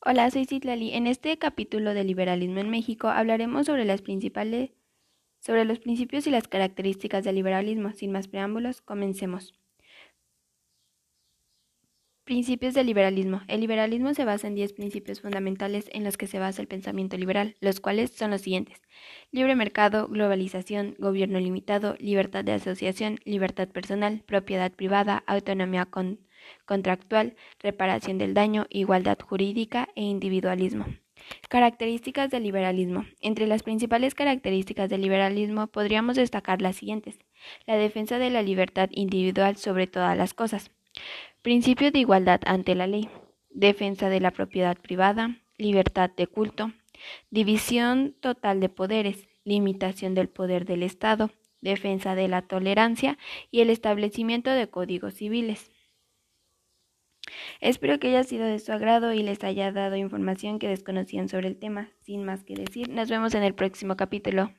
Hola, soy Citlali. En este capítulo de liberalismo en México hablaremos sobre las principales sobre los principios y las características del liberalismo. Sin más preámbulos, comencemos. Principios del liberalismo. El liberalismo se basa en 10 principios fundamentales en los que se basa el pensamiento liberal, los cuales son los siguientes. Libre mercado, globalización, gobierno limitado, libertad de asociación, libertad personal, propiedad privada, autonomía con contractual, reparación del daño, igualdad jurídica e individualismo. Características del liberalismo. Entre las principales características del liberalismo podríamos destacar las siguientes. La defensa de la libertad individual sobre todas las cosas. Principio de igualdad ante la ley. Defensa de la propiedad privada. Libertad de culto. División total de poderes. Limitación del poder del Estado. Defensa de la tolerancia y el establecimiento de códigos civiles. Espero que haya sido de su agrado y les haya dado información que desconocían sobre el tema. Sin más que decir, nos vemos en el próximo capítulo.